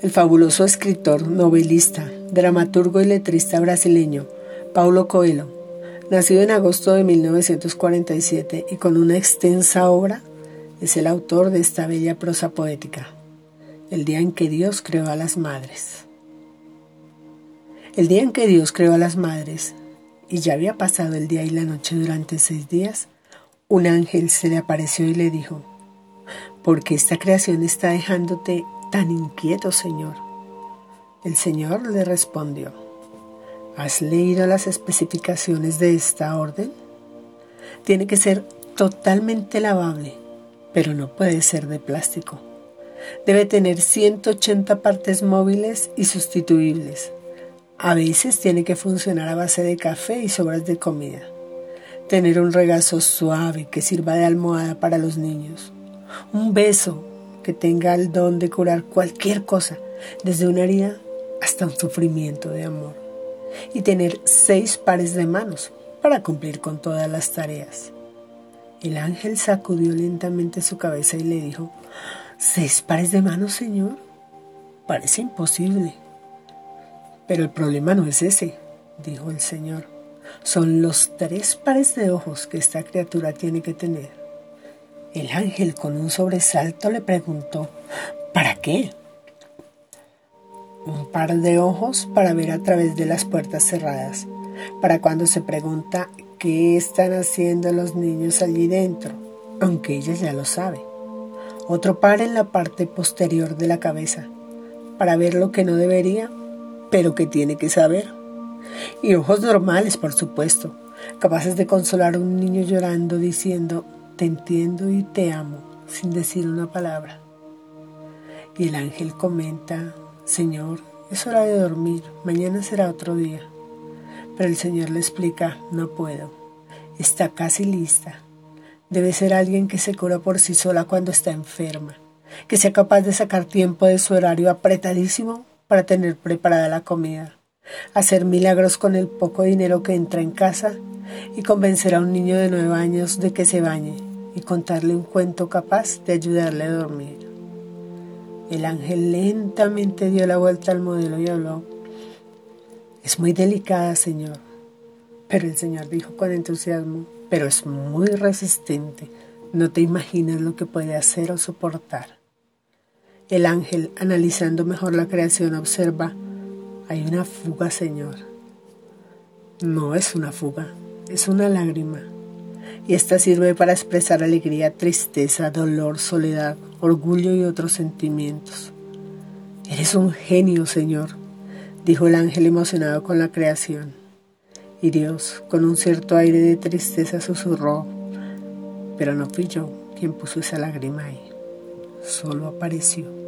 El fabuloso escritor, novelista, dramaturgo y letrista brasileño Paulo Coelho, nacido en agosto de 1947 y con una extensa obra, es el autor de esta bella prosa poética, El día en que Dios creó a las madres. El día en que Dios creó a las madres, y ya había pasado el día y la noche durante seis días, un ángel se le apareció y le dijo, ¿por qué esta creación está dejándote tan inquieto, Señor? El Señor le respondió, ¿has leído las especificaciones de esta orden? Tiene que ser totalmente lavable, pero no puede ser de plástico. Debe tener 180 partes móviles y sustituibles. A veces tiene que funcionar a base de café y sobras de comida. Tener un regazo suave que sirva de almohada para los niños. Un beso que tenga el don de curar cualquier cosa, desde una herida hasta un sufrimiento de amor. Y tener seis pares de manos para cumplir con todas las tareas. El ángel sacudió lentamente su cabeza y le dijo, ¿Seis pares de manos, señor? Parece imposible. Pero el problema no es ese, dijo el señor. Son los tres pares de ojos que esta criatura tiene que tener. El ángel con un sobresalto le preguntó, ¿para qué? Un par de ojos para ver a través de las puertas cerradas, para cuando se pregunta qué están haciendo los niños allí dentro, aunque ella ya lo sabe. Otro par en la parte posterior de la cabeza, para ver lo que no debería, pero que tiene que saber. Y ojos normales, por supuesto, capaces de consolar a un niño llorando diciendo, te entiendo y te amo, sin decir una palabra. Y el ángel comenta, Señor, es hora de dormir, mañana será otro día. Pero el Señor le explica, no puedo, está casi lista. Debe ser alguien que se cura por sí sola cuando está enferma, que sea capaz de sacar tiempo de su horario apretadísimo para tener preparada la comida, hacer milagros con el poco dinero que entra en casa y convencer a un niño de nueve años de que se bañe y contarle un cuento capaz de ayudarle a dormir. El ángel lentamente dio la vuelta al modelo y habló. Es muy delicada, Señor. Pero el Señor dijo con entusiasmo, pero es muy resistente. No te imaginas lo que puede hacer o soportar. El ángel, analizando mejor la creación, observa, hay una fuga, Señor. No es una fuga, es una lágrima y esta sirve para expresar alegría, tristeza, dolor, soledad, orgullo y otros sentimientos. Eres un genio, Señor, dijo el ángel emocionado con la creación. Y Dios, con un cierto aire de tristeza, susurró, pero no fui yo quien puso esa lágrima ahí, solo apareció.